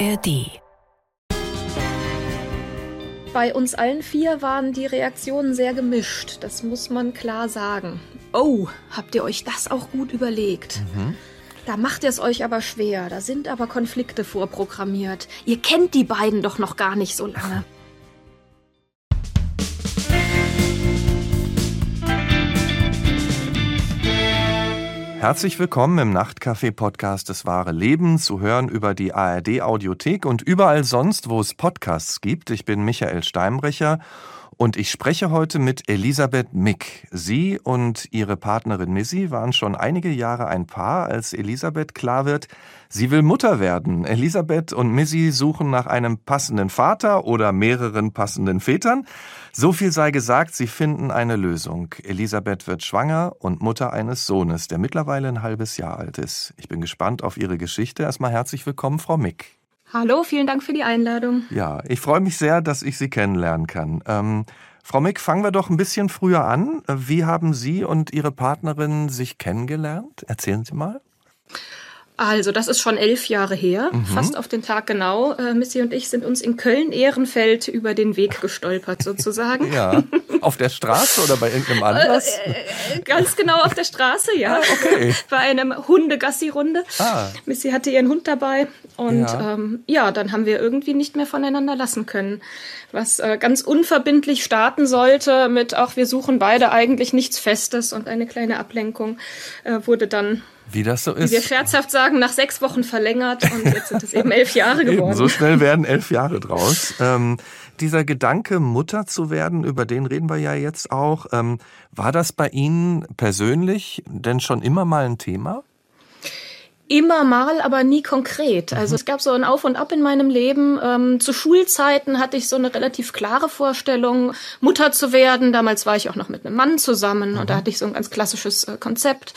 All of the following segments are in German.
ARD. Bei uns allen vier waren die Reaktionen sehr gemischt, das muss man klar sagen. Oh, habt ihr euch das auch gut überlegt? Mhm. Da macht ihr es euch aber schwer, da sind aber Konflikte vorprogrammiert. Ihr kennt die beiden doch noch gar nicht so lange. Herzlich willkommen im Nachtcafé-Podcast des Wahre Leben zu hören über die ARD-Audiothek und überall sonst, wo es Podcasts gibt. Ich bin Michael Steinbrecher und ich spreche heute mit Elisabeth Mick. Sie und ihre Partnerin Missy waren schon einige Jahre ein Paar, als Elisabeth klar wird, sie will Mutter werden. Elisabeth und Missy suchen nach einem passenden Vater oder mehreren passenden Vätern. So viel sei gesagt, sie finden eine Lösung. Elisabeth wird schwanger und Mutter eines Sohnes, der mittlerweile ein halbes Jahr alt ist. Ich bin gespannt auf Ihre Geschichte. Erstmal herzlich willkommen, Frau Mick. Hallo, vielen Dank für die Einladung. Ja, ich freue mich sehr, dass ich Sie kennenlernen kann. Ähm, Frau Mick, fangen wir doch ein bisschen früher an. Wie haben Sie und Ihre Partnerin sich kennengelernt? Erzählen Sie mal. Also, das ist schon elf Jahre her, mhm. fast auf den Tag genau. Äh, Missy und ich sind uns in Köln-Ehrenfeld über den Weg gestolpert, sozusagen. ja. Auf der Straße oder bei irgendeinem äh, Anlass? Äh, ganz genau auf der Straße, ja. Ah, okay. Bei einem Hundegassi-Runde. Ah. Missy hatte ihren Hund dabei und ja. Ähm, ja, dann haben wir irgendwie nicht mehr voneinander lassen können. Was äh, ganz unverbindlich starten sollte mit auch wir suchen beide eigentlich nichts Festes und eine kleine Ablenkung äh, wurde dann wie das so ist. Wie wir scherzhaft sagen, nach sechs Wochen verlängert und jetzt sind es eben elf Jahre geworden. Eben, so schnell werden elf Jahre draus. Ähm, dieser Gedanke, Mutter zu werden, über den reden wir ja jetzt auch. Ähm, war das bei Ihnen persönlich denn schon immer mal ein Thema? Immer mal, aber nie konkret. Also mhm. es gab so ein Auf und Ab in meinem Leben. Ähm, zu Schulzeiten hatte ich so eine relativ klare Vorstellung, Mutter zu werden. Damals war ich auch noch mit einem Mann zusammen mhm. und da hatte ich so ein ganz klassisches äh, Konzept.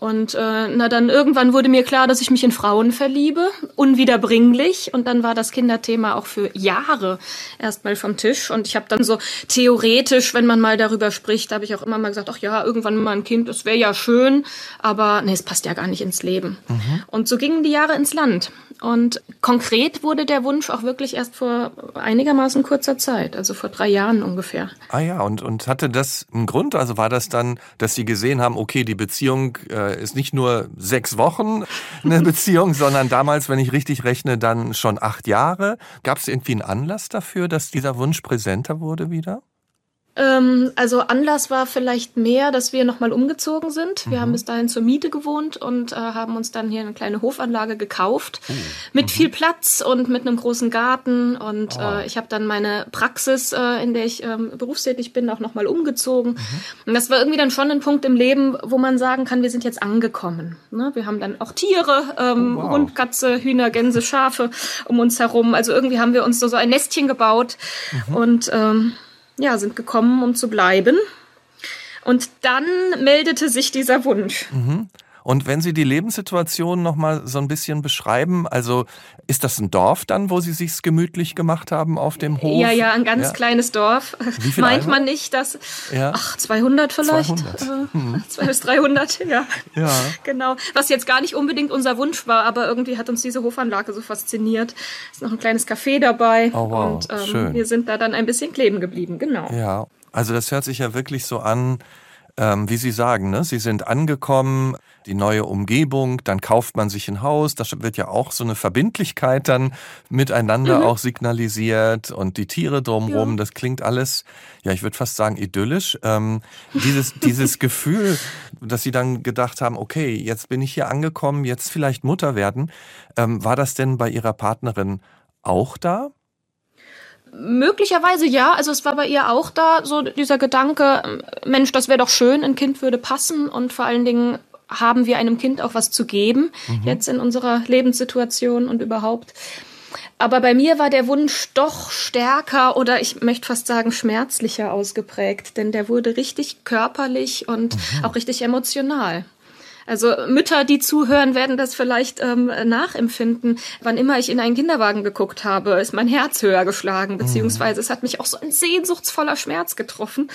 Und äh, na dann irgendwann wurde mir klar, dass ich mich in Frauen verliebe, unwiederbringlich. Und dann war das Kinderthema auch für Jahre erstmal vom Tisch. Und ich habe dann so theoretisch, wenn man mal darüber spricht, habe ich auch immer mal gesagt, ach ja, irgendwann mal ein Kind, das wäre ja schön, aber nee, es passt ja gar nicht ins Leben. Mhm. Und so gingen die Jahre ins Land. Und konkret wurde der Wunsch auch wirklich erst vor einigermaßen kurzer Zeit, also vor drei Jahren ungefähr. Ah ja, und, und hatte das einen Grund? Also war das dann, dass Sie gesehen haben, okay, die Beziehung äh, ist nicht nur sechs Wochen eine Beziehung, sondern damals, wenn ich richtig rechne, dann schon acht Jahre. Gab es irgendwie einen Anlass dafür, dass dieser Wunsch präsenter wurde wieder? Ähm, also Anlass war vielleicht mehr, dass wir nochmal umgezogen sind. Wir mhm. haben bis dahin zur Miete gewohnt und äh, haben uns dann hier eine kleine Hofanlage gekauft uh. mit mhm. viel Platz und mit einem großen Garten. Und oh. äh, ich habe dann meine Praxis, äh, in der ich ähm, berufstätig bin, auch nochmal umgezogen. Mhm. Und das war irgendwie dann schon ein Punkt im Leben, wo man sagen kann, wir sind jetzt angekommen. Ne? Wir haben dann auch Tiere, ähm, oh, wow. Hund, Katze, Hühner, Gänse, Schafe um uns herum. Also irgendwie haben wir uns so, so ein Nestchen gebaut mhm. und ähm, ja, sind gekommen, um zu bleiben. Und dann meldete sich dieser Wunsch. Mhm. Und wenn Sie die Lebenssituation noch mal so ein bisschen beschreiben, also ist das ein Dorf dann, wo Sie sich's gemütlich gemacht haben auf dem Hof? Ja, ja, ein ganz ja. kleines Dorf. Wie viel Meint man nicht, dass ja. ach 200 vielleicht, 200. Äh, hm. 200 bis 300, ja. Ja. Genau. Was jetzt gar nicht unbedingt unser Wunsch war, aber irgendwie hat uns diese Hofanlage so fasziniert. Ist noch ein kleines Café dabei oh, wow. und ähm, Schön. wir sind da dann ein bisschen kleben geblieben, genau. Ja. Also das hört sich ja wirklich so an, ähm, wie Sie sagen, ne? Sie sind angekommen, die neue Umgebung, dann kauft man sich ein Haus, da wird ja auch so eine Verbindlichkeit dann miteinander mhm. auch signalisiert und die Tiere drumherum, ja. das klingt alles, ja, ich würde fast sagen idyllisch. Ähm, dieses, dieses Gefühl, dass Sie dann gedacht haben, okay, jetzt bin ich hier angekommen, jetzt vielleicht Mutter werden, ähm, war das denn bei Ihrer Partnerin auch da? Möglicherweise ja, also es war bei ihr auch da so dieser Gedanke, Mensch, das wäre doch schön, ein Kind würde passen und vor allen Dingen haben wir einem Kind auch was zu geben, mhm. jetzt in unserer Lebenssituation und überhaupt. Aber bei mir war der Wunsch doch stärker oder ich möchte fast sagen schmerzlicher ausgeprägt, denn der wurde richtig körperlich und mhm. auch richtig emotional. Also Mütter, die zuhören, werden das vielleicht ähm, nachempfinden. Wann immer ich in einen Kinderwagen geguckt habe, ist mein Herz höher geschlagen, beziehungsweise es hat mich auch so ein sehnsuchtsvoller Schmerz getroffen.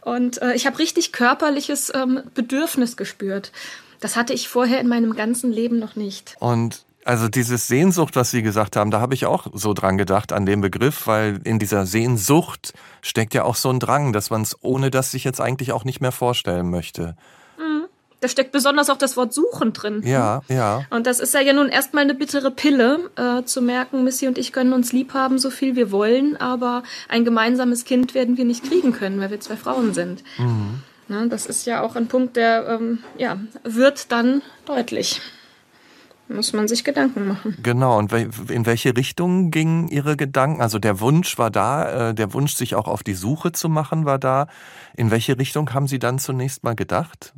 Und äh, ich habe richtig körperliches ähm, Bedürfnis gespürt. Das hatte ich vorher in meinem ganzen Leben noch nicht. Und Also dieses Sehnsucht, was Sie gesagt haben, da habe ich auch so dran gedacht an den Begriff, weil in dieser Sehnsucht steckt ja auch so ein Drang, dass man es ohne das sich jetzt eigentlich auch nicht mehr vorstellen möchte. Da steckt besonders auch das Wort suchen drin. Ja, ja. Und das ist ja, ja nun erstmal eine bittere Pille, äh, zu merken, Missy und ich können uns lieb haben, so viel wir wollen, aber ein gemeinsames Kind werden wir nicht kriegen können, weil wir zwei Frauen sind. Mhm. Na, das ist ja auch ein Punkt, der ähm, ja, wird dann deutlich. Muss man sich Gedanken machen. Genau, und in welche Richtung gingen Ihre Gedanken? Also der Wunsch war da, äh, der Wunsch, sich auch auf die Suche zu machen, war da. In welche Richtung haben Sie dann zunächst mal gedacht?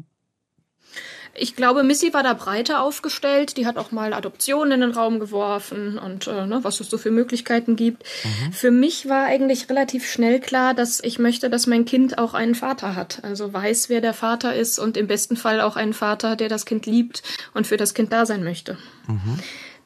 Ich glaube, Missy war da breiter aufgestellt. Die hat auch mal Adoptionen in den Raum geworfen und äh, ne, was es so für Möglichkeiten gibt. Mhm. Für mich war eigentlich relativ schnell klar, dass ich möchte, dass mein Kind auch einen Vater hat. Also weiß, wer der Vater ist und im besten Fall auch einen Vater, der das Kind liebt und für das Kind da sein möchte. Mhm.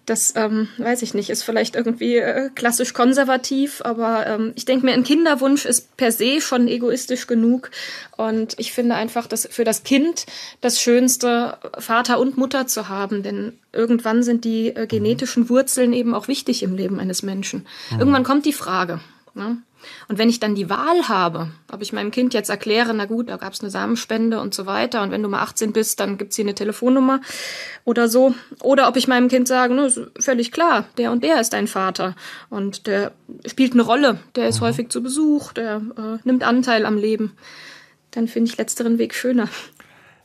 Das ähm, weiß ich nicht, ist vielleicht irgendwie äh, klassisch konservativ, aber ähm, ich denke mir, ein Kinderwunsch ist per se schon egoistisch genug. Und ich finde einfach, dass für das Kind das Schönste, Vater und Mutter zu haben, denn irgendwann sind die äh, genetischen Wurzeln eben auch wichtig im Leben eines Menschen. Mhm. Irgendwann kommt die Frage. Ne? Und wenn ich dann die Wahl habe, ob ich meinem Kind jetzt erkläre, na gut, da gab es eine Samenspende und so weiter, und wenn du mal 18 bist, dann gibt's hier eine Telefonnummer oder so, oder ob ich meinem Kind sage, ne, völlig klar, der und der ist dein Vater und der spielt eine Rolle, der ist mhm. häufig zu Besuch, der äh, nimmt Anteil am Leben, dann finde ich letzteren Weg schöner.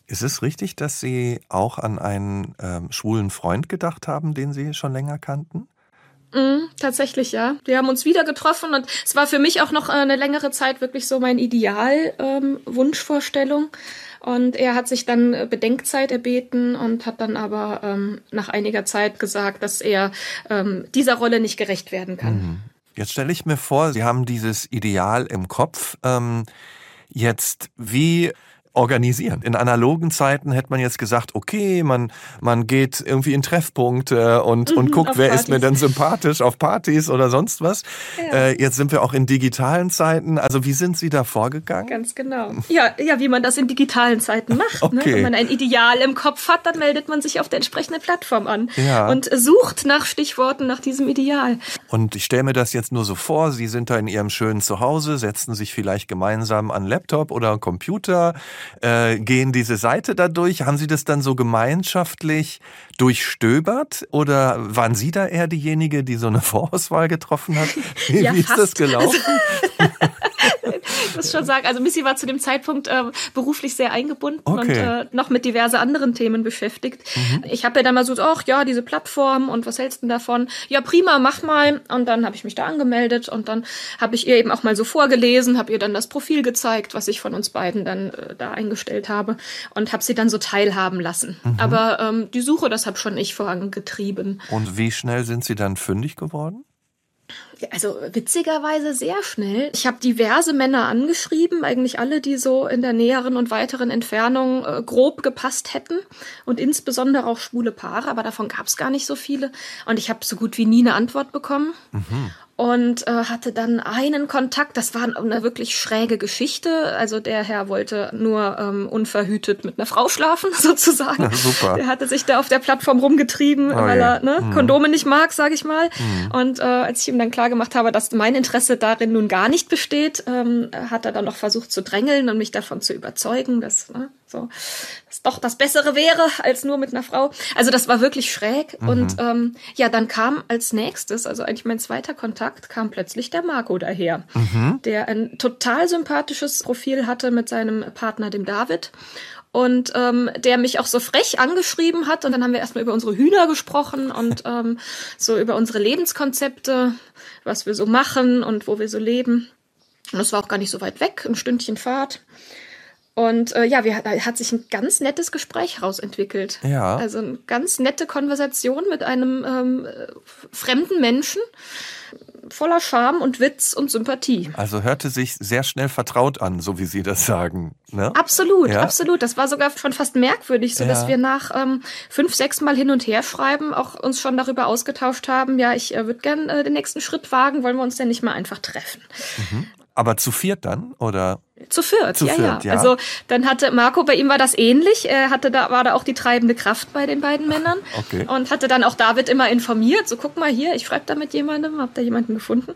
Ist es richtig, dass Sie auch an einen ähm, schwulen Freund gedacht haben, den Sie schon länger kannten? Mm, tatsächlich, ja. Wir haben uns wieder getroffen und es war für mich auch noch äh, eine längere Zeit wirklich so mein Ideal ähm, Wunschvorstellung. Und er hat sich dann äh, Bedenkzeit erbeten und hat dann aber ähm, nach einiger Zeit gesagt, dass er ähm, dieser Rolle nicht gerecht werden kann. Mhm. Jetzt stelle ich mir vor, Sie haben dieses Ideal im Kopf. Ähm, jetzt, wie organisieren. In analogen Zeiten hätte man jetzt gesagt, okay, man, man geht irgendwie in Treffpunkte und, mhm, und guckt, wer Partys. ist mir denn sympathisch auf Partys oder sonst was. Ja. Äh, jetzt sind wir auch in digitalen Zeiten. Also wie sind Sie da vorgegangen? Ganz genau. Ja, ja wie man das in digitalen Zeiten macht. Ne? Okay. Ne? Wenn man ein Ideal im Kopf hat, dann meldet man sich auf der entsprechenden Plattform an ja. und sucht nach Stichworten nach diesem Ideal. Und ich stelle mir das jetzt nur so vor, Sie sind da in Ihrem schönen Zuhause, setzen sich vielleicht gemeinsam an Laptop oder Computer, äh, gehen diese Seite da durch? Haben Sie das dann so gemeinschaftlich durchstöbert oder waren Sie da eher diejenige, die so eine Vorauswahl getroffen hat? Wie, ja, wie ist das gelaufen? ich muss schon sagen, also Missy war zu dem Zeitpunkt äh, beruflich sehr eingebunden okay. und äh, noch mit diverse anderen Themen beschäftigt. Mhm. Ich habe ja dann mal so, ach ja, diese Plattform und was hältst du davon? Ja, prima, mach mal. Und dann habe ich mich da angemeldet und dann habe ich ihr eben auch mal so vorgelesen, habe ihr dann das Profil gezeigt, was ich von uns beiden dann äh, da eingestellt habe und habe sie dann so teilhaben lassen. Mhm. Aber ähm, die Suche, das habe schon ich vorangetrieben. Und wie schnell sind Sie dann fündig geworden? Also witzigerweise sehr schnell. Ich habe diverse Männer angeschrieben, eigentlich alle, die so in der näheren und weiteren Entfernung äh, grob gepasst hätten und insbesondere auch schwule Paare, aber davon gab es gar nicht so viele. Und ich habe so gut wie nie eine Antwort bekommen. Mhm und äh, hatte dann einen Kontakt. Das war eine wirklich schräge Geschichte. Also der Herr wollte nur ähm, unverhütet mit einer Frau schlafen, sozusagen. Ja, super. Der hatte sich da auf der Plattform rumgetrieben, oh, weil er ne, mhm. Kondome nicht mag, sage ich mal. Mhm. Und äh, als ich ihm dann klar gemacht habe, dass mein Interesse darin nun gar nicht besteht, ähm, hat er dann noch versucht zu drängeln und mich davon zu überzeugen, dass ne, so das doch das Bessere wäre als nur mit einer Frau. Also das war wirklich schräg. Mhm. Und ähm, ja, dann kam als nächstes, also eigentlich mein zweiter Kontakt, kam plötzlich der Marco daher, mhm. der ein total sympathisches Profil hatte mit seinem Partner, dem David und ähm, der mich auch so frech angeschrieben hat. Und dann haben wir erstmal über unsere Hühner gesprochen und ähm, so über unsere Lebenskonzepte, was wir so machen und wo wir so leben. Und das war auch gar nicht so weit weg, ein Stündchen Fahrt. Und äh, ja, wir, da hat sich ein ganz nettes Gespräch rausentwickelt. Ja. Also eine ganz nette Konversation mit einem ähm, fremden Menschen voller Charme und Witz und Sympathie. Also hörte sich sehr schnell vertraut an, so wie Sie das sagen. Ne? Absolut, ja? absolut. Das war sogar schon fast merkwürdig, so ja. dass wir nach ähm, fünf, sechs Mal hin und her schreiben auch uns schon darüber ausgetauscht haben. Ja, ich äh, würde gern äh, den nächsten Schritt wagen. Wollen wir uns denn nicht mal einfach treffen? Mhm. Aber zu viert dann, oder? Zu viert, zu ja, viert, ja, ja. Also dann hatte Marco, bei ihm war das ähnlich. Er hatte da, war da auch die treibende Kraft bei den beiden Männern. Okay. Und hatte dann auch David immer informiert. So, guck mal hier, ich schreibe da mit jemandem, hab da jemanden gefunden.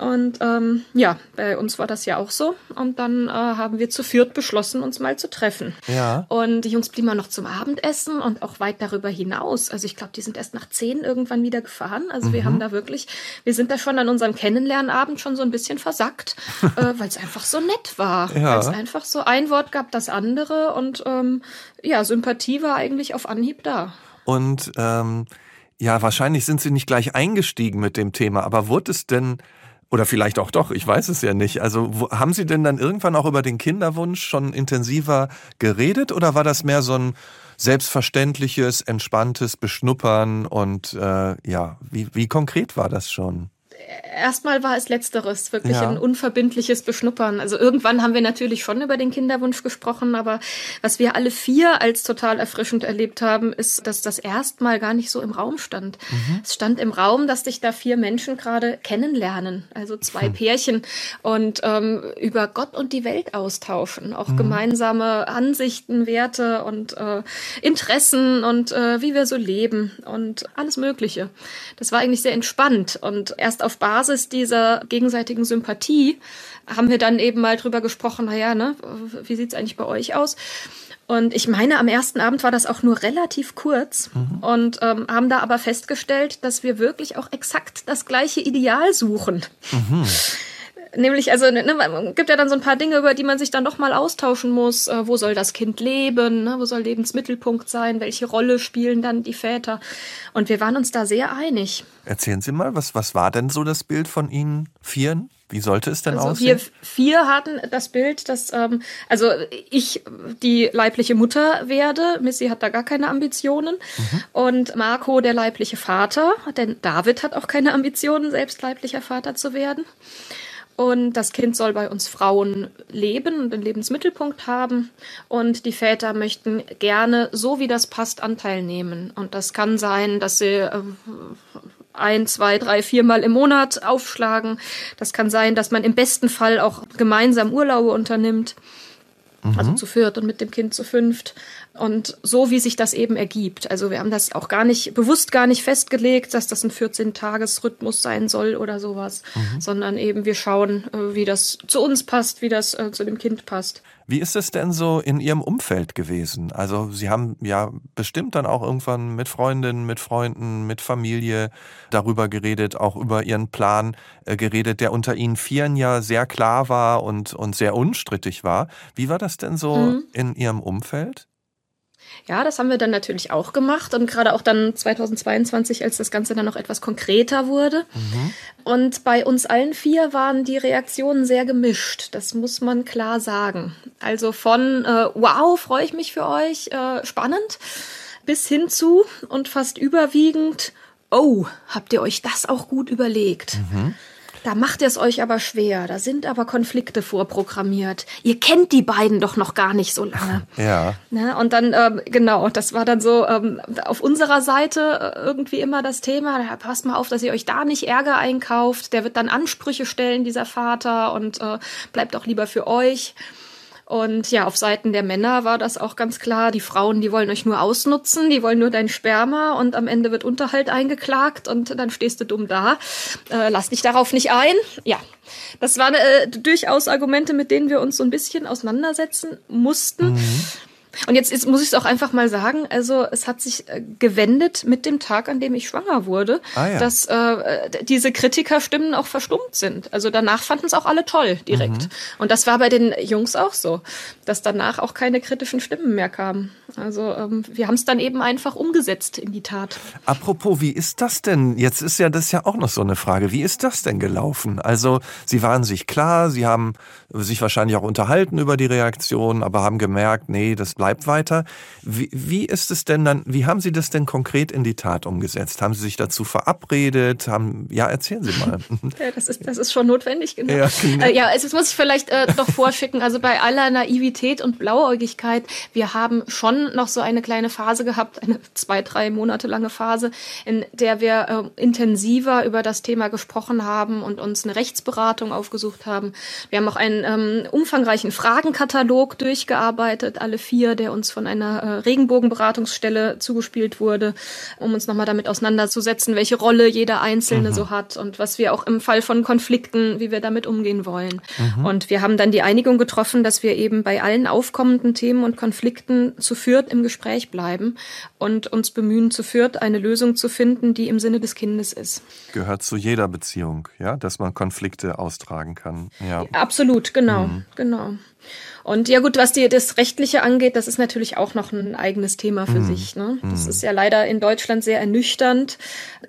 Und ähm, ja, bei uns war das ja auch so. Und dann äh, haben wir zu viert beschlossen, uns mal zu treffen. Ja. Und die Jungs blieben auch noch zum Abendessen und auch weit darüber hinaus. Also ich glaube, die sind erst nach zehn irgendwann wieder gefahren. Also wir haben da wirklich, wir sind da schon an unserem Kennenlernabend schon so ein bisschen versackt, äh, weil es einfach so nett war. Ja. Weil es einfach so ein Wort gab, das andere und ähm, ja, Sympathie war eigentlich auf Anhieb da. Und ähm, ja, wahrscheinlich sind Sie nicht gleich eingestiegen mit dem Thema, aber wurde es denn, oder vielleicht auch doch, ich weiß es ja nicht, also wo, haben Sie denn dann irgendwann auch über den Kinderwunsch schon intensiver geredet oder war das mehr so ein selbstverständliches, entspanntes Beschnuppern und äh, ja, wie, wie konkret war das schon? Erstmal war es letzteres, wirklich Ja. ein unverbindliches Beschnuppern. Also irgendwann haben wir natürlich schon über den Kinderwunsch gesprochen, aber was wir alle vier als total erfrischend erlebt haben, ist, dass das erstmal gar nicht so im Raum stand. Es stand im Raum, dass sich da vier Menschen gerade kennenlernen, also zwei Pärchen und ähm, über Gott und die Welt austauschen, auch gemeinsame Ansichten, Werte und äh, Interessen und äh, wie wir so leben und alles Mögliche. Das war eigentlich sehr entspannt und erst auf Basis dieser gegenseitigen Sympathie haben wir dann eben mal drüber gesprochen, naja, ne, wie sieht's eigentlich bei euch aus? Und ich meine, am ersten Abend war das auch nur relativ kurz und ähm, haben da aber festgestellt, dass wir wirklich auch exakt das gleiche Ideal suchen. Nämlich, also ne, man gibt ja dann so ein paar Dinge, über die man sich dann doch mal austauschen muss. Äh, wo soll das Kind leben? Ne? Wo soll Lebensmittelpunkt sein? Welche Rolle spielen dann die Väter? Und wir waren uns da sehr einig. Erzählen Sie mal, was, was war denn so das Bild von Ihnen Vieren? Wie sollte es denn Also aussehen? wir vier hatten das Bild, dass ähm, also ich die leibliche Mutter werde. Missy hat da gar keine Ambitionen und Marco der leibliche Vater. Denn David hat auch keine Ambitionen, selbst leiblicher Vater zu werden. Und das Kind soll bei uns Frauen leben und den Lebensmittelpunkt haben. Und die Väter möchten gerne, so wie das passt, Anteil nehmen. Und das kann sein, dass sie äh, ein, zwei, drei, viermal im Monat aufschlagen. Das kann sein, dass man im besten Fall auch gemeinsam Urlaube unternimmt. Also zu viert und mit dem Kind zu fünft. Und so wie sich das eben ergibt. Also wir haben das auch gar nicht, bewusst gar nicht festgelegt, dass das ein 14-Tages-Rhythmus sein soll oder sowas. Sondern eben wir schauen, äh, wie das zu uns passt, wie das äh, zu dem Kind passt. Wie ist es denn so in Ihrem Umfeld gewesen? Also Sie haben ja bestimmt dann auch irgendwann mit Freundinnen, mit Freunden, mit Familie darüber geredet, auch über Ihren Plan äh, geredet, der unter Ihnen Vieren ja sehr klar war und, und sehr unstrittig war. Wie war das denn so in Ihrem Umfeld? Ja, das haben wir dann natürlich auch gemacht und gerade auch dann 2022, als das Ganze dann noch etwas konkreter wurde. Und bei uns allen vier waren die Reaktionen sehr gemischt. Das muss man klar sagen. Also von äh, Wow, freue ich mich für euch, äh, spannend, bis hin zu und fast überwiegend Oh, habt ihr euch das auch gut überlegt? Da macht ihr es euch aber schwer. Da sind aber Konflikte vorprogrammiert. Ihr kennt die beiden doch noch gar nicht so lange. Ja. Ne? Und dann, ähm, genau, das war dann so ähm, auf unserer Seite äh, irgendwie immer das Thema, ja, passt mal auf, dass ihr euch da nicht Ärger einkauft. Der wird dann Ansprüche stellen, dieser Vater, und äh, bleibt auch lieber für euch. Und ja, auf Seiten der Männer war das auch ganz klar. Die Frauen, die wollen euch nur ausnutzen, die wollen nur dein Sperma und am Ende wird Unterhalt eingeklagt und dann stehst du dumm da. Äh, lass dich darauf nicht ein. Ja, das waren äh, durchaus Argumente, mit denen wir uns so ein bisschen auseinandersetzen mussten. Und jetzt ist, muss ich es auch einfach mal sagen, also es hat sich äh, gewendet mit dem Tag, an dem ich schwanger wurde, Ah, ja. dass äh, diese Kritikerstimmen auch verstummt sind. Also danach fanden es auch alle toll direkt. Und das war bei den Jungs auch so, dass danach auch keine kritischen Stimmen mehr kamen. Also ähm, wir haben es dann eben einfach umgesetzt in die Tat. Apropos, wie ist das denn? Jetzt ist ja das ja auch noch so eine Frage. Wie ist das denn gelaufen? Also, Sie waren sich klar, Sie haben sich wahrscheinlich auch unterhalten über die Reaktion, aber haben gemerkt, nee, das bleibt weiter. Wie, wie ist es denn dann, wie haben Sie das denn konkret in die Tat umgesetzt? Haben Sie sich dazu verabredet? Haben, ja, erzählen Sie mal. ja, das ist, das ist schon notwendig, genau. Ja, genau. Äh, ja also das muss ich vielleicht äh, doch vorschicken. Also bei aller Naivität und Blauäugigkeit, wir haben schon noch so eine kleine Phase gehabt, eine zwei, drei Monate lange Phase, in der wir äh, intensiver über das Thema gesprochen haben und uns eine Rechtsberatung aufgesucht haben. Wir haben auch einen ähm, umfangreichen Fragenkatalog durchgearbeitet, alle vier, der uns von einer äh, Regenbogenberatungsstelle zugespielt wurde, um uns nochmal damit auseinanderzusetzen, welche Rolle jeder Einzelne mhm. so hat und was wir auch im Fall von Konflikten, wie wir damit umgehen wollen. Mhm. Und wir haben dann die Einigung getroffen, dass wir eben bei allen aufkommenden Themen und Konflikten zu führt im Gespräch bleiben und uns bemühen, zu führt eine Lösung zu finden, die im Sinne des Kindes ist. Gehört zu jeder Beziehung, ja, dass man Konflikte austragen kann. Ja. Absolut, genau, mhm. genau. Und ja gut, was die, das Rechtliche angeht, das ist natürlich auch noch ein eigenes Thema für mm. sich. Ne? Das mm. ist ja leider in Deutschland sehr ernüchternd.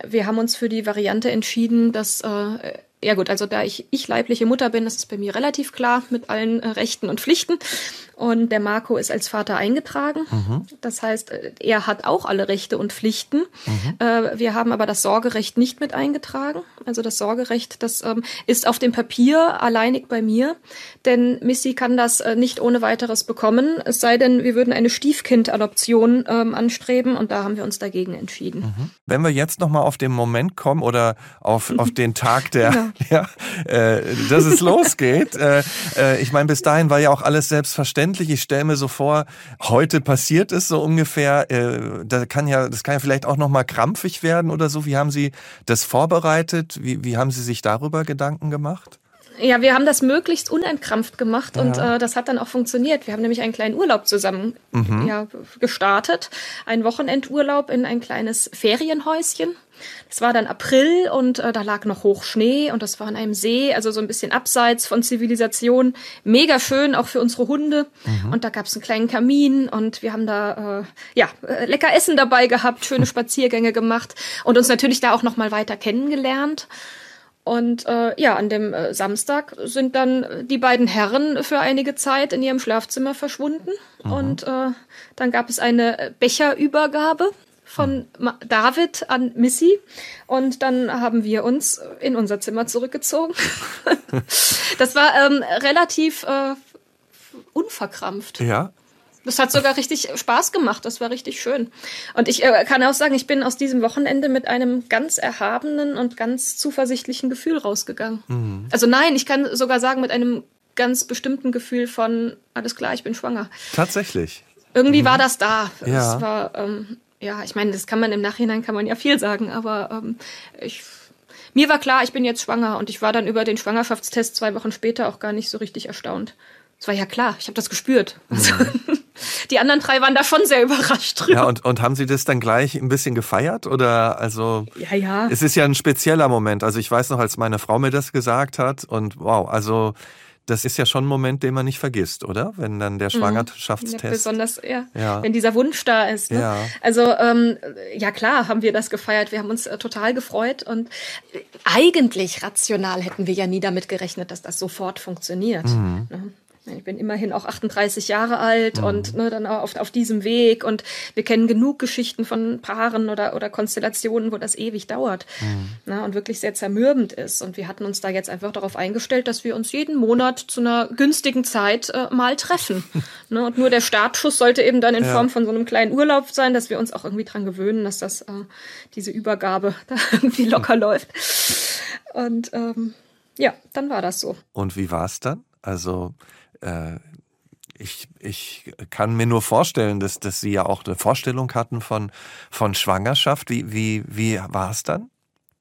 Wir haben uns für die Variante entschieden, dass äh, ja gut, also da ich, ich leibliche Mutter bin, ist es bei mir relativ klar mit allen äh, Rechten und Pflichten. Und der Marco ist als Vater eingetragen. Mhm. Das heißt, äh, er hat auch alle Rechte und Pflichten. Mhm. Äh, wir haben aber das Sorgerecht nicht mit eingetragen. Also das Sorgerecht, das ähm, ist auf dem Papier alleinig bei mir. Denn Missy kann das äh, nicht ohne weiteres bekommen. Es sei denn, wir würden eine Stiefkind-Adoption ähm, anstreben. Und da haben wir uns dagegen entschieden. Mhm. Wenn wir jetzt nochmal auf den Moment kommen oder auf, auf den Tag, der, genau. ja, äh, dass es losgeht. äh, ich meine, bis dahin war ja auch alles selbstverständlich verständlich. Ich stelle mir so vor, heute passiert es so ungefähr. Äh, da kann ja, das kann ja vielleicht auch noch mal krampfig werden oder so. Wie haben Sie das vorbereitet? Wie, wie haben Sie sich darüber Gedanken gemacht? Ja, wir haben das möglichst unentkrampft gemacht ja. und äh, das hat dann auch funktioniert. Wir haben nämlich einen kleinen Urlaub zusammen mhm. ja, gestartet. Ein Wochenendurlaub in ein kleines Ferienhäuschen es war dann April und äh, da lag noch Hochschnee und das war an einem See, also so ein bisschen abseits von Zivilisation. Mega schön, auch für unsere Hunde. Mhm. Und da gab es einen kleinen Kamin und wir haben da äh, ja äh, lecker Essen dabei gehabt, schöne Spaziergänge gemacht und uns natürlich da auch noch mal weiter kennengelernt. Und äh, ja, an dem äh, Samstag sind dann die beiden Herren für einige Zeit in ihrem Schlafzimmer verschwunden. Mhm. Und äh, dann gab es eine Becherübergabe von David an Missy und dann haben wir uns in unser Zimmer zurückgezogen. das war ähm, relativ äh, unverkrampft. Ja. Das hat sogar richtig Spaß gemacht. Das war richtig schön. Und ich äh, kann auch sagen, ich bin aus diesem Wochenende mit einem ganz erhabenen und ganz zuversichtlichen Gefühl rausgegangen. Mhm. Also nein, ich kann sogar sagen, mit einem ganz bestimmten Gefühl von, alles klar, ich bin schwanger. Tatsächlich. Irgendwie mhm. war das da. Ja. Es war ähm, ja, ich meine, das kann man im Nachhinein kann man ja viel sagen, aber ähm, ich mir war klar, ich bin jetzt schwanger und ich war dann über den Schwangerschaftstest zwei Wochen später auch gar nicht so richtig erstaunt. Es war ja klar, ich habe das gespürt. Also, die anderen drei waren da schon sehr überrascht drüber. Ja, und, und haben Sie das dann gleich ein bisschen gefeiert? Oder also ja, ja. es ist ja ein spezieller Moment. Also ich weiß noch, als meine Frau mir das gesagt hat und wow, also das ist ja schon ein Moment, den man nicht vergisst, oder? Wenn dann der mhm. Schwangerschaftstest. Ja, besonders, ja, ja, Wenn dieser Wunsch da ist. Ne? Ja. Also, ähm, ja klar, haben wir das gefeiert. Wir haben uns äh, total gefreut und äh, eigentlich rational hätten wir ja nie damit gerechnet, dass das sofort funktioniert. Mhm. Ne? Ich bin immerhin auch 38 Jahre alt mhm. und ne, dann auf, auf diesem Weg und wir kennen genug Geschichten von Paaren oder, oder Konstellationen, wo das ewig dauert mhm. ne, und wirklich sehr zermürbend ist. Und wir hatten uns da jetzt einfach darauf eingestellt, dass wir uns jeden Monat zu einer günstigen Zeit äh, mal treffen. ne, und nur der Startschuss sollte eben dann in ja. Form von so einem kleinen Urlaub sein, dass wir uns auch irgendwie dran gewöhnen, dass das äh, diese Übergabe da irgendwie locker läuft. Und ähm, ja, dann war das so. Und wie war es dann? Also äh, ich, ich kann mir nur vorstellen, dass, dass Sie ja auch eine Vorstellung hatten von, von Schwangerschaft. Wie, wie, wie war es dann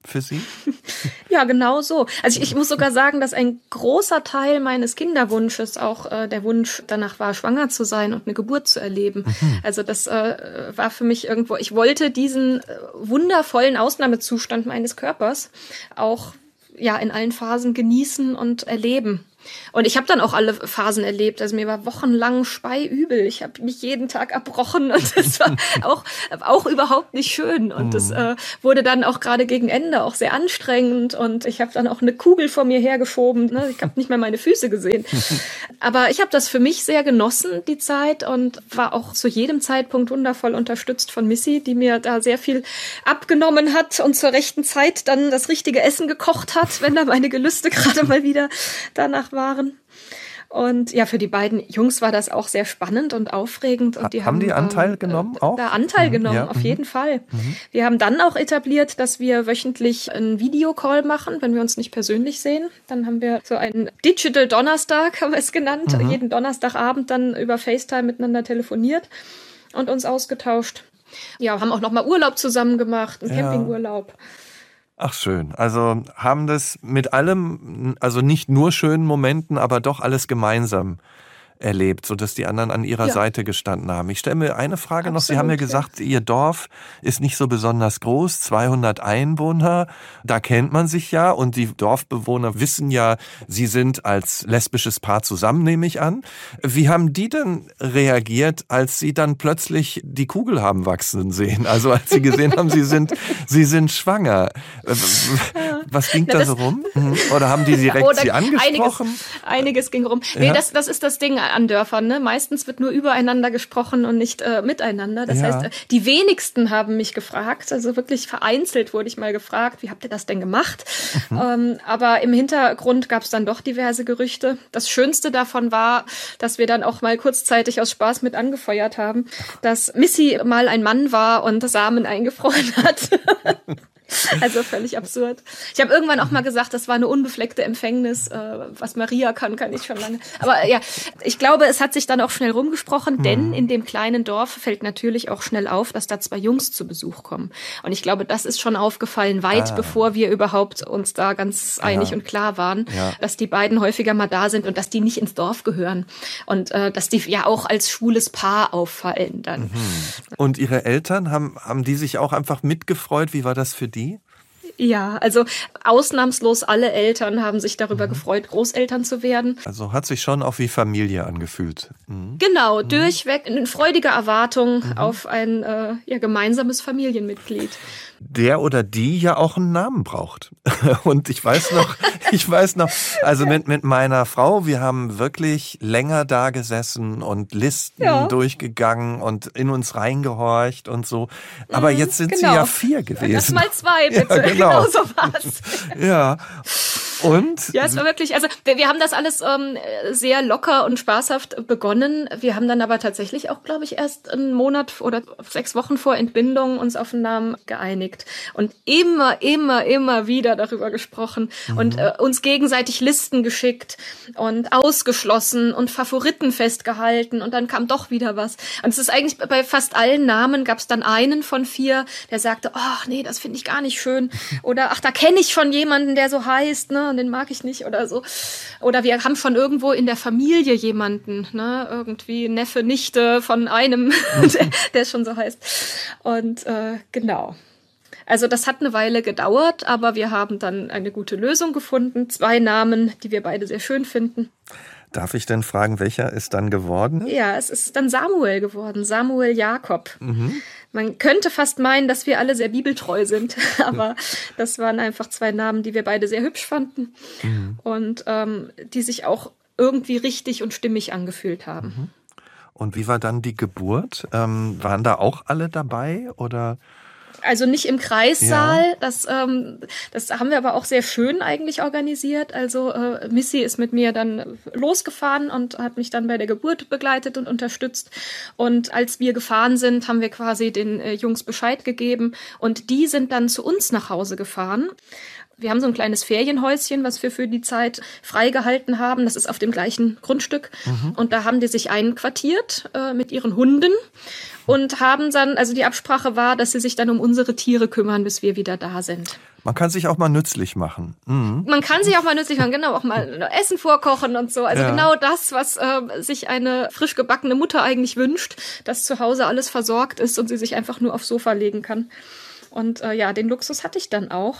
für Sie? Ja, genau so. Also ich, ich, muss sogar sagen, dass ein großer Teil meines Kinderwunsches auch äh, der Wunsch danach war, schwanger zu sein und eine Geburt zu erleben. Mhm. Also das äh, war für mich irgendwo, ich wollte diesen äh, wundervollen Ausnahmezustand meines Körpers auch ja in allen Phasen genießen und erleben. Und ich habe dann auch alle Phasen erlebt. Also mir war wochenlang speiübel. Ich habe mich jeden Tag erbrochen und das war auch, auch überhaupt nicht schön. Und das mhm. äh, wurde dann auch gerade gegen Ende auch sehr anstrengend. Und ich habe dann auch eine Kugel vor mir hergeschoben. Ne? Ich habe nicht mehr meine Füße gesehen. Aber ich habe das für mich sehr genossen, die Zeit, und war auch zu jedem Zeitpunkt wundervoll unterstützt von Missy, die mir da sehr viel abgenommen hat und zur rechten Zeit dann das richtige Essen gekocht hat, wenn da meine Gelüste gerade mal wieder danach waren. Und ja, für die beiden Jungs war das auch sehr spannend und aufregend. Und die haben, haben die Anteil ähm, genommen auch? Da Anteil mhm, genommen, ja. auf mhm. jeden Fall. Mhm. Wir haben dann auch etabliert, dass wir wöchentlich einen Videocall machen, wenn wir uns nicht persönlich sehen. Dann haben wir so einen Digital Donnerstag, haben wir es genannt, mhm. jeden Donnerstagabend dann über FaceTime miteinander telefoniert und uns ausgetauscht. Ja, haben auch noch mal Urlaub zusammen gemacht, einen ja. Campingurlaub. Ach schön. Also haben das mit allem, also nicht nur schönen Momenten, aber doch alles gemeinsam erlebt, sodass die anderen an ihrer ja. Seite gestanden haben. Ich stelle mir eine Frage Absolut, noch. Sie haben ja gesagt. Ihr Dorf ist nicht so besonders groß, 200 Einwohner. Da kennt man sich ja und die Dorfbewohner wissen ja, Sie sind als lesbisches Paar zusammen, nehme ich an. Wie haben die denn reagiert, als Sie dann plötzlich die Kugel haben wachsen sehen? Also als Sie gesehen haben, Sie sind, Sie sind schwanger. Was ging Na, da so rum? Mhm. Oder haben die direkt Sie angesprochen? Einiges, einiges ging rum. Nee, ja? das, das ist das Ding an Dörfern. Ne? Meistens wird nur übereinander gesprochen und nicht äh, miteinander. Das ja. heißt, äh, die wenigsten haben mich gefragt. Also wirklich vereinzelt wurde ich mal gefragt, wie habt ihr das denn gemacht? Mhm. Ähm, aber im Hintergrund gab es dann doch diverse Gerüchte. Das Schönste davon war, dass wir dann auch mal kurzzeitig aus Spaß mit angefeuert haben, dass Missy mal ein Mann war und Samen eingefroren hat. Also völlig absurd. Ich habe irgendwann auch mal gesagt, das war eine unbefleckte Empfängnis. Äh, was Maria kann, kann ich schon lange. Aber ja, ich glaube, es hat sich dann auch schnell rumgesprochen, mhm. denn in dem kleinen Dorf fällt natürlich auch schnell auf, dass da zwei Jungs zu Besuch kommen. Und ich glaube, das ist schon aufgefallen, weit ah. bevor wir überhaupt uns da ganz einig ja. und klar waren, ja. dass die beiden häufiger mal da sind und dass die nicht ins Dorf gehören. Und äh, dass die ja auch als schwules Paar auffallen dann. Mhm. Und ihre Eltern, haben, haben die sich auch einfach mitgefreut? Wie war das für die? Die? Ja, also ausnahmslos alle Eltern haben sich darüber mhm. gefreut, Großeltern zu werden. Also hat sich schon auch wie Familie angefühlt. Mhm. Genau, mhm. durchweg in freudiger Erwartung mhm. auf ein äh, ja, gemeinsames Familienmitglied der oder die ja auch einen Namen braucht. Und ich weiß noch, ich weiß noch, also mit, mit meiner Frau, wir haben wirklich länger da gesessen und Listen ja. durchgegangen und in uns reingehorcht und so. Aber mhm, jetzt sind genau. sie ja vier gewesen. Das mal zwei, bitte. Ja, genau. genau so war's. ja. Und? Ja, es war wirklich, also wir, wir haben das alles ähm, sehr locker und spaßhaft begonnen. Wir haben dann aber tatsächlich auch, glaube ich, erst einen Monat oder sechs Wochen vor Entbindung uns auf den Namen geeinigt und immer, immer, immer wieder darüber gesprochen mhm. und äh, uns gegenseitig Listen geschickt und ausgeschlossen und Favoriten festgehalten und dann kam doch wieder was. Und es ist eigentlich bei fast allen Namen gab es dann einen von vier, der sagte, ach nee, das finde ich gar nicht schön oder ach, da kenne ich schon jemanden, der so heißt, ne? Und den mag ich nicht oder so. Oder wir haben schon irgendwo in der Familie jemanden, ne, irgendwie Neffe, Nichte von einem, der, der schon so heißt. Und äh, genau. Also das hat eine Weile gedauert, aber wir haben dann eine gute Lösung gefunden. Zwei Namen, die wir beide sehr schön finden. Darf ich denn fragen, welcher ist dann geworden? Ja, es ist dann Samuel geworden, Samuel Jakob. Mhm. Man könnte fast meinen, dass wir alle sehr bibeltreu sind, aber das waren einfach zwei Namen, die wir beide sehr hübsch fanden mhm. und ähm, die sich auch irgendwie richtig und stimmig angefühlt haben. Mhm. Und wie war dann die Geburt? Ähm, waren da auch alle dabei oder? Also nicht im Kreissaal. Ja. Das, ähm, das haben wir aber auch sehr schön eigentlich organisiert. Also äh, Missy ist mit mir dann losgefahren und hat mich dann bei der Geburt begleitet und unterstützt. Und als wir gefahren sind, haben wir quasi den äh, Jungs Bescheid gegeben und die sind dann zu uns nach Hause gefahren. Wir haben so ein kleines Ferienhäuschen, was wir für die Zeit freigehalten haben. Das ist auf dem gleichen Grundstück. Mhm. Und da haben die sich einquartiert äh, mit ihren Hunden und haben dann, also die Absprache war, dass sie sich dann um unsere Tiere kümmern, bis wir wieder da sind. Man kann sich auch mal nützlich machen. Mhm. Man kann sich auch mal nützlich machen, genau, auch mal Essen vorkochen und so. Also ja. genau das, was äh, sich eine frisch gebackene Mutter eigentlich wünscht, dass zu Hause alles versorgt ist und sie sich einfach nur aufs Sofa legen kann. Und äh, ja, den Luxus hatte ich dann auch.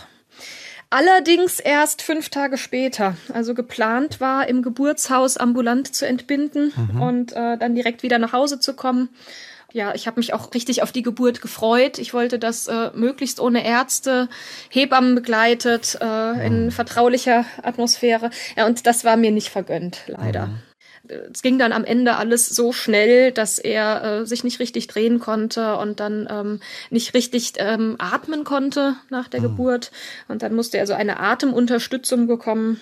Allerdings erst fünf Tage später. Also geplant war, im Geburtshaus ambulant zu entbinden mhm. und äh, dann direkt wieder nach Hause zu kommen. Ja, ich habe mich auch richtig auf die Geburt gefreut. Ich wollte das äh, möglichst ohne Ärzte, Hebammen begleitet, äh, in mhm. vertraulicher Atmosphäre. Ja, und das war mir nicht vergönnt, leider. Mhm es ging dann am Ende alles so schnell, dass er äh, sich nicht richtig drehen konnte und dann ähm, nicht richtig ähm, atmen konnte nach der mhm. Geburt. Und dann musste er so eine Atemunterstützung bekommen.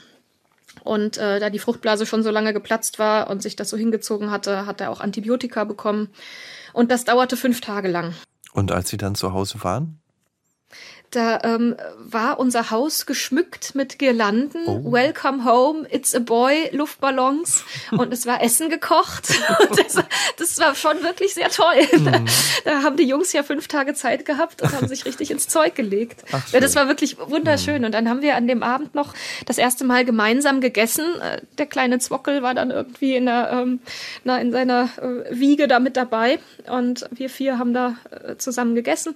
Und äh, da die Fruchtblase schon so lange geplatzt war und sich das so hingezogen hatte, hat er auch Antibiotika bekommen. Und das dauerte fünf Tage lang. Und als Sie dann zu Hause waren? Da ähm, war unser Haus geschmückt mit Girlanden. Oh. Welcome home, it's a boy, Luftballons. Und es war Essen gekocht. das, das, war schon wirklich sehr toll. Mm. Da, haben die Jungs ja fünf Tage Zeit gehabt und haben sich richtig ins Zeug gelegt. Ach, ja, das war wirklich wunderschön. Mm. Und dann haben wir an dem Abend noch das erste Mal gemeinsam gegessen. Äh, der kleine Zwockel war dann irgendwie in, der, ähm, na, in seiner äh, Wiege da mit dabei. Und wir vier haben da äh, zusammen gegessen.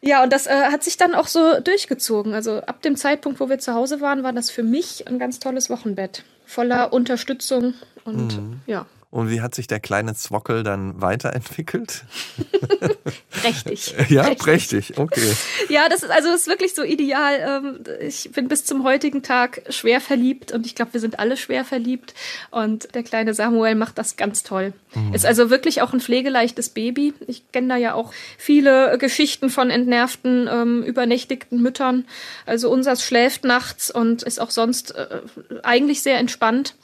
Ja, und das äh, hat sich dann auch so durchgezogen. Also ab dem Zeitpunkt, wo wir zu Hause waren, war das für mich ein ganz tolles Wochenbett. Voller Unterstützung und mhm. ja. Und wie hat sich der kleine Zwockel dann weiterentwickelt? prächtig. ja, prächtig. prächtig. okay. Ja, das ist also das ist wirklich so ideal. Ähm, ich bin bis zum heutigen Tag schwer verliebt und ich glaube, wir sind alle schwer verliebt. Und der kleine Samuel macht das ganz toll. Mhm. Ist also wirklich auch ein pflegeleichtes Baby. Ich kenne da ja auch viele Geschichten von entnervten, ähm, übernächtigten Müttern. Also unseres schläft nachts und ist auch sonst äh, eigentlich sehr entspannt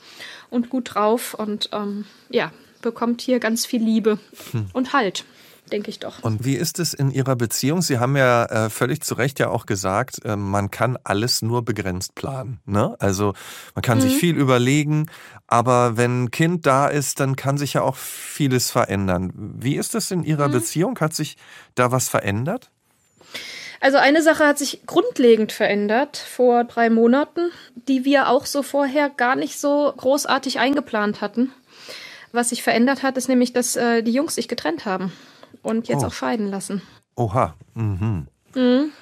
und gut drauf und ähm, ja, bekommt hier ganz viel Liebe hm. und Halt denke ich doch. Und wie ist es in Ihrer Beziehung? Sie haben ja äh, völlig zu Recht ja auch gesagt, äh, man kann alles nur begrenzt planen. Ne? Also man kann mhm. sich viel überlegen, aber wenn ein Kind da ist, dann kann sich ja auch vieles verändern. Wie ist es in Ihrer mhm. Beziehung? Hat sich da was verändert? Also eine Sache hat sich grundlegend verändert vor drei Monaten, die wir auch so vorher gar nicht so großartig eingeplant hatten. Was sich verändert hat, ist nämlich, dass äh, die Jungs sich getrennt haben und jetzt oh. auch scheiden lassen. Oha. Mhm. Mhm.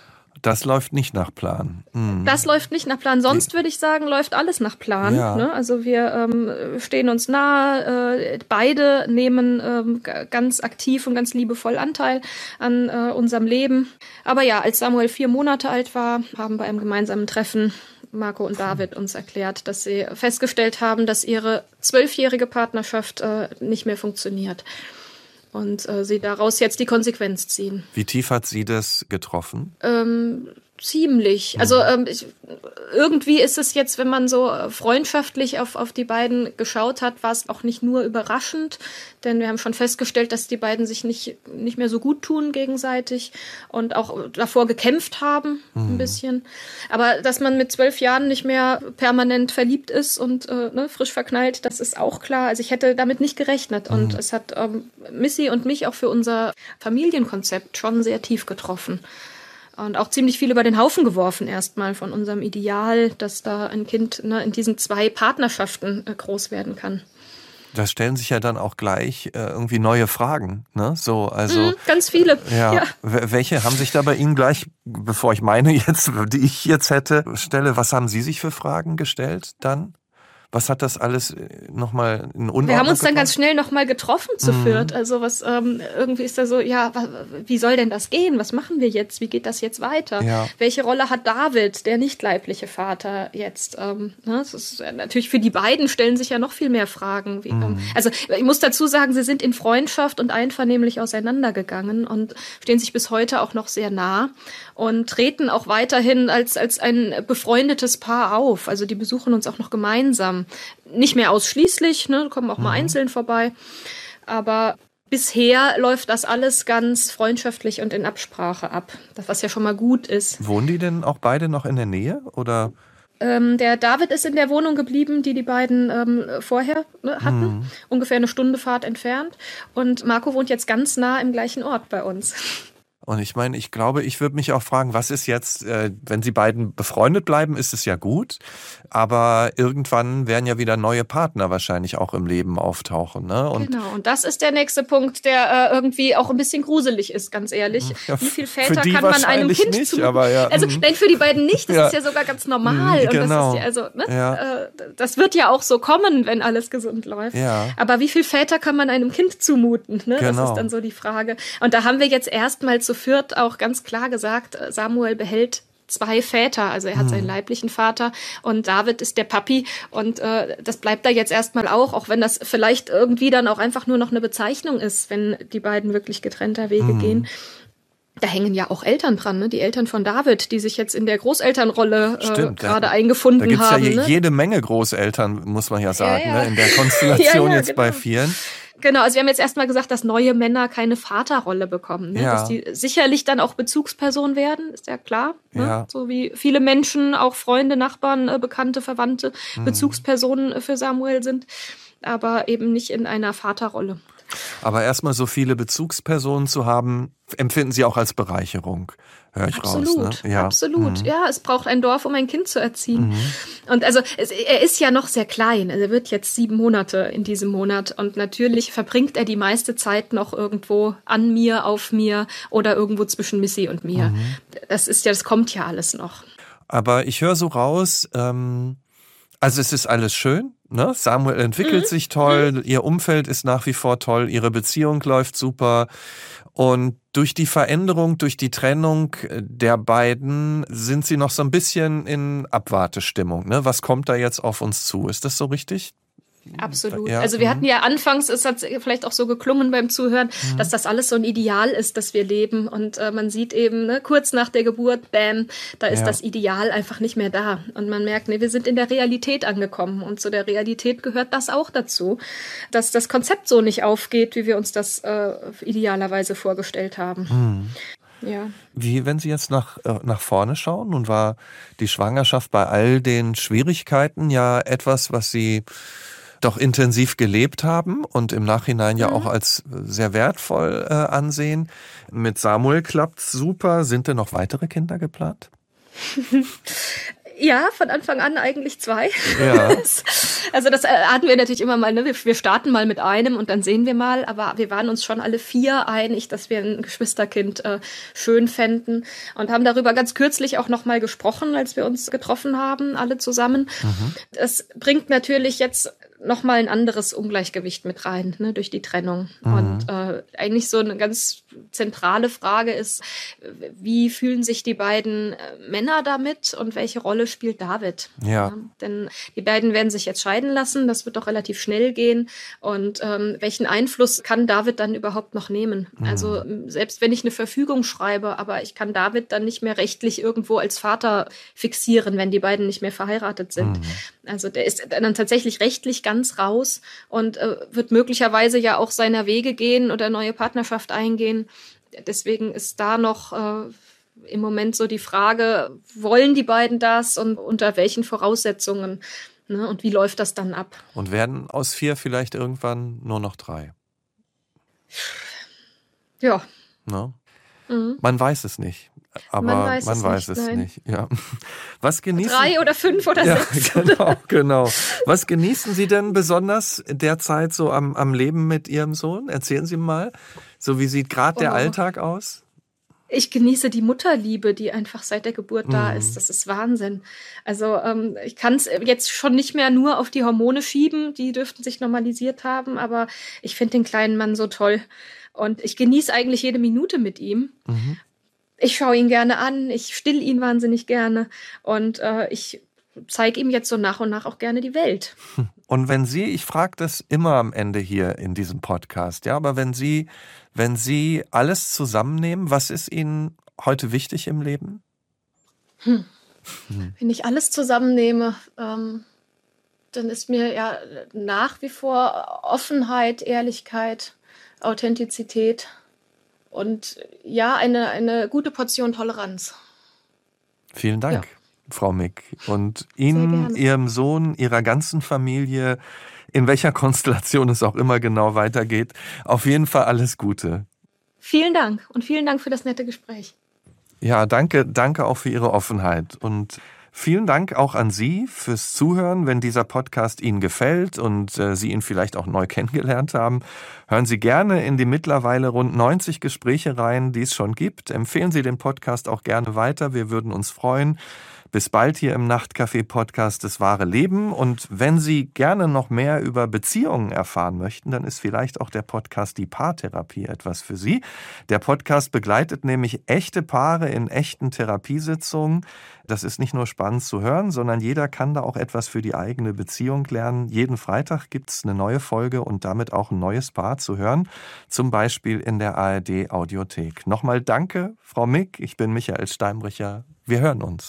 Das läuft nicht nach Plan. Mhm. Das läuft nicht nach Plan. Sonst würde ich sagen, läuft alles nach Plan. Ja. Ne? Also wir ähm, stehen uns nahe. Äh, beide nehmen ähm, ganz aktiv und ganz liebevoll Anteil an äh, unserem Leben. Aber ja, als Samuel vier Monate alt war, haben bei einem gemeinsamen Treffen Marco und David uns erklärt, dass sie festgestellt haben, dass ihre zwölfjährige Partnerschaft äh, nicht mehr funktioniert und äh, sie daraus jetzt die Konsequenz ziehen. Wie tief hat sie das getroffen? Ähm, ziemlich. Also ähm, ich, irgendwie ist es jetzt, wenn man so äh, freundschaftlich auf, auf die beiden geschaut hat, war es auch nicht nur überraschend, denn wir haben schon festgestellt, dass die beiden sich nicht, nicht mehr so gut tun gegenseitig und auch davor gekämpft haben, mhm. ein bisschen. Aber dass man mit zwölf Jahren nicht mehr permanent verliebt ist und äh, ne, frisch verknallt, das ist auch klar. Also ich hätte damit nicht gerechnet und mhm. es hat ähm, Missy und mich auch für unser Familienkonzept schon sehr tief getroffen und auch ziemlich viel über den Haufen geworfen erstmal von unserem Ideal, dass da ein Kind ne, in diesen zwei Partnerschaften äh, groß werden kann. Da stellen sich ja dann auch gleich äh, irgendwie neue Fragen, ne? So, also mm, ganz viele. Ja, ja. Welche haben sich da bei Ihnen gleich, bevor ich meine jetzt, die ich jetzt hätte, stelle, was haben Sie sich für Fragen gestellt dann? Was hat das alles äh, nochmal in Unordnung Wir haben uns dann ganz schnell nochmal getroffen zu mhm. Also was ähm, irgendwie ist da so, ja, wie soll denn das gehen? Was machen wir jetzt? Wie geht das jetzt weiter? Ja. Welche Rolle hat David, der nicht leibliche Vater, jetzt? Ähm, ne? das ist natürlich für die beiden stellen sich ja noch viel mehr Fragen. Wie, ähm, mhm. also ich muss dazu sagen, sie sind in Freundschaft und einvernehmlich auseinandergegangen und stehen sich bis heute auch noch sehr nah und treten auch weiterhin als als ein befreundetes Paar auf. Also die besuchen uns auch noch gemeinsam nicht mehr ausschließlich, ne, kommen auch mal mhm. einzeln vorbei. Aber bisher läuft das alles ganz freundschaftlich und in Absprache ab, was ja schon mal gut ist. Wohnen die denn auch beide noch in der Nähe oder? Ähm, der David ist in der Wohnung geblieben, die die beiden ähm, vorher ne, hatten, mhm. ungefähr eine Stunde Fahrt entfernt. Und Marco wohnt jetzt ganz nah im gleichen Ort bei uns. Und ich meine, ich glaube, ich würde mich auch fragen, was ist jetzt, äh, wenn sie beiden befreundet bleiben, ist es ja gut. Aber irgendwann werden ja wieder neue Partner wahrscheinlich auch im Leben auftauchen. Ne? Und genau, und das ist der nächste Punkt, der äh, irgendwie auch ein bisschen gruselig ist, ganz ehrlich. Ja, Wie viele Väter kann man einem Kind nicht? Aber ja, also mhm. nein, für die beiden nicht, das ja. ist ja sogar ganz normal. Genau. Und das, genau. ist, also, ne? ja. Äh, das wird ja auch so kommen, wenn alles gesund läuft. Ja. Aber wie viele Väter kann man einem Kind zumuten? Ne? Genau. Das ist genau. dann so die Frage. Und da haben wir jetzt erstmal zu viert auch ganz klar gesagt, äh, Samuel behält zwei Väter. Also er hat seinen leiblichen Vater und David ist der Papi und äh, das bleibt da jetzt erstmal auch, auch wenn das vielleicht irgendwie dann auch einfach nur noch eine Bezeichnung ist, wenn die beiden wirklich getrennter Wege mhm. gehen. Da hängen ja auch Eltern dran, ne? die Eltern von David, die sich jetzt in der Großelternrolle äh, gerade eingefunden haben. Da gibt's haben. ja ne? jede Menge Großeltern, muss man ja sagen, ja, ja. Ne? in der Konstellation ja, jetzt genau. bei vielen. Genau, also wir haben jetzt erstmal gesagt, dass neue Männer keine Vaterrolle bekommen. Ne? Ja. Dass die sicherlich dann auch Bezugsperson werden, ist ja klar. Ne? Ja. So wie viele Menschen, auch Freunde, Nachbarn, äh, Bekannte, Verwandte, mhm. Bezugspersonen für Samuel sind, aber eben nicht in einer Vaterrolle. Aber erstmal so viele Bezugspersonen zu haben, empfinden Sie auch als Bereicherung höre ich absolut, raus. Ne? Ja. Absolut, mhm. ja. Es braucht ein Dorf, um ein Kind zu erziehen. Mhm. Und also es, er ist ja noch sehr klein. Also er wird jetzt sieben Monate in diesem Monat. Und natürlich verbringt er die meiste Zeit noch irgendwo an mir, auf mir oder irgendwo zwischen Missy und mir. Mhm. Das ist ja, das kommt ja alles noch. Aber ich höre so raus, ähm, also es ist alles schön. Ne? Samuel entwickelt mhm. sich toll, mhm. ihr Umfeld ist nach wie vor toll, ihre Beziehung läuft super. Und durch die Veränderung, durch die Trennung äh, der beiden sind sie noch so ein bisschen in Abwartestimmung. Ne? Was kommt da jetzt auf uns zu? Ist das so richtig? Absolut. Ja, also wir hatten ja anfangs, es hat vielleicht auch so geklungen beim Zuhören, mhm. dass das alles so ein Ideal ist, das wir leben. Und äh, man sieht eben, ne, kurz nach der Geburt, bam, da ist ja. das Ideal einfach nicht mehr da. Und man merkt, nee, wir sind in der Realität angekommen. Und zu der Realität gehört das auch dazu, dass das Konzept so nicht aufgeht, wie wir uns das äh, idealerweise vorgestellt haben. Mhm. Ja. Wie, wenn Sie jetzt nach, äh, nach vorne schauen, nun war die Schwangerschaft bei all den Schwierigkeiten ja etwas, was Sie doch intensiv gelebt haben und im Nachhinein ja mhm. auch als sehr wertvoll äh, ansehen. Mit Samuel klappt's super. Sind denn noch weitere Kinder geplant? Ja, von Anfang an eigentlich zwei. Ja. also das äh, hatten wir natürlich immer mal, ne? wir starten mal mit einem und dann sehen wir mal, aber wir waren uns schon alle vier einig, dass wir ein Geschwisterkind äh, schön fänden und haben darüber ganz kürzlich auch nochmal gesprochen, als wir uns getroffen haben, alle zusammen. Mhm. Das bringt natürlich jetzt nochmal ein anderes Ungleichgewicht mit rein, ne, durch die Trennung. Mhm. Und äh, eigentlich so eine ganz zentrale Frage ist, wie fühlen sich die beiden äh, Männer damit und welche Rolle spielt David? Ja. ja. Denn die beiden werden sich jetzt scheiden lassen, das wird doch relativ schnell gehen. Und ähm, welchen Einfluss kann David dann überhaupt noch nehmen? Mhm. Also selbst wenn ich eine Verfügung schreibe, aber ich kann David dann nicht mehr rechtlich irgendwo als Vater fixieren, wenn die beiden nicht mehr verheiratet sind. Mhm. Also der ist dann tatsächlich rechtlich ganz raus und äh, wird möglicherweise ja auch seiner Wege gehen oder neue Partnerschaft eingehen. Deswegen ist da noch äh, im Moment so die Frage, wollen die beiden das und unter welchen Voraussetzungen? Ne? Und wie läuft das dann ab? Und werden aus vier vielleicht irgendwann nur noch drei? Ja. Ne? Mhm. Man weiß es nicht. Aber man weiß, man es, weiß nicht, es nicht. Ja. Was genießen Drei oder fünf oder ja, sechs? Genau, genau. Was genießen Sie denn besonders derzeit so am, am Leben mit Ihrem Sohn? Erzählen Sie mal. So wie sieht gerade der oh. Alltag aus? ich genieße die Mutterliebe, die einfach seit der Geburt da mhm. ist. Das ist Wahnsinn. Also ähm, ich kann es jetzt schon nicht mehr nur auf die Hormone schieben, die dürften sich normalisiert haben, aber ich finde den kleinen Mann so toll. Und ich genieße eigentlich jede Minute mit ihm. Mhm ich schaue ihn gerne an, ich still ihn wahnsinnig gerne und äh, ich zeige ihm jetzt so nach und nach auch gerne die Welt. Und wenn Sie, ich frage das immer am Ende hier in diesem Podcast, ja, aber wenn Sie, wenn Sie alles zusammennehmen, was ist Ihnen heute wichtig im Leben? Hm. Hm. Wenn ich alles zusammennehme, ähm, dann ist mir ja nach wie vor Offenheit, Ehrlichkeit, Authentizität und ja, eine, eine gute Portion Toleranz. Vielen Dank, ja. Frau Mick. Und Ihnen, Ihrem Sohn, Ihrer ganzen Familie, in welcher Konstellation es auch immer genau weitergeht, auf jeden Fall alles Gute. Vielen Dank und vielen Dank für das nette Gespräch. Ja, danke, danke auch für Ihre Offenheit und Vielen Dank auch an Sie fürs Zuhören. Wenn dieser Podcast Ihnen gefällt und äh, Sie ihn vielleicht auch neu kennengelernt haben, hören Sie gerne in die mittlerweile rund 90 Gespräche rein, die es schon gibt. Empfehlen Sie den Podcast auch gerne weiter. Wir würden uns freuen. Bis bald hier im Nachtcafé-Podcast Das wahre Leben. Und wenn Sie gerne noch mehr über Beziehungen erfahren möchten, dann ist vielleicht auch der Podcast Die Paartherapie etwas für Sie. Der Podcast begleitet nämlich echte Paare in echten Therapiesitzungen. Das ist nicht nur spannend zu hören, sondern jeder kann da auch etwas für die eigene Beziehung lernen. Jeden Freitag gibt es eine neue Folge und damit auch ein neues Paar zu hören, zum Beispiel in der ARD Audiothek. Nochmal danke, Frau Mick. Ich bin Michael Steinbrecher. Wir hören uns.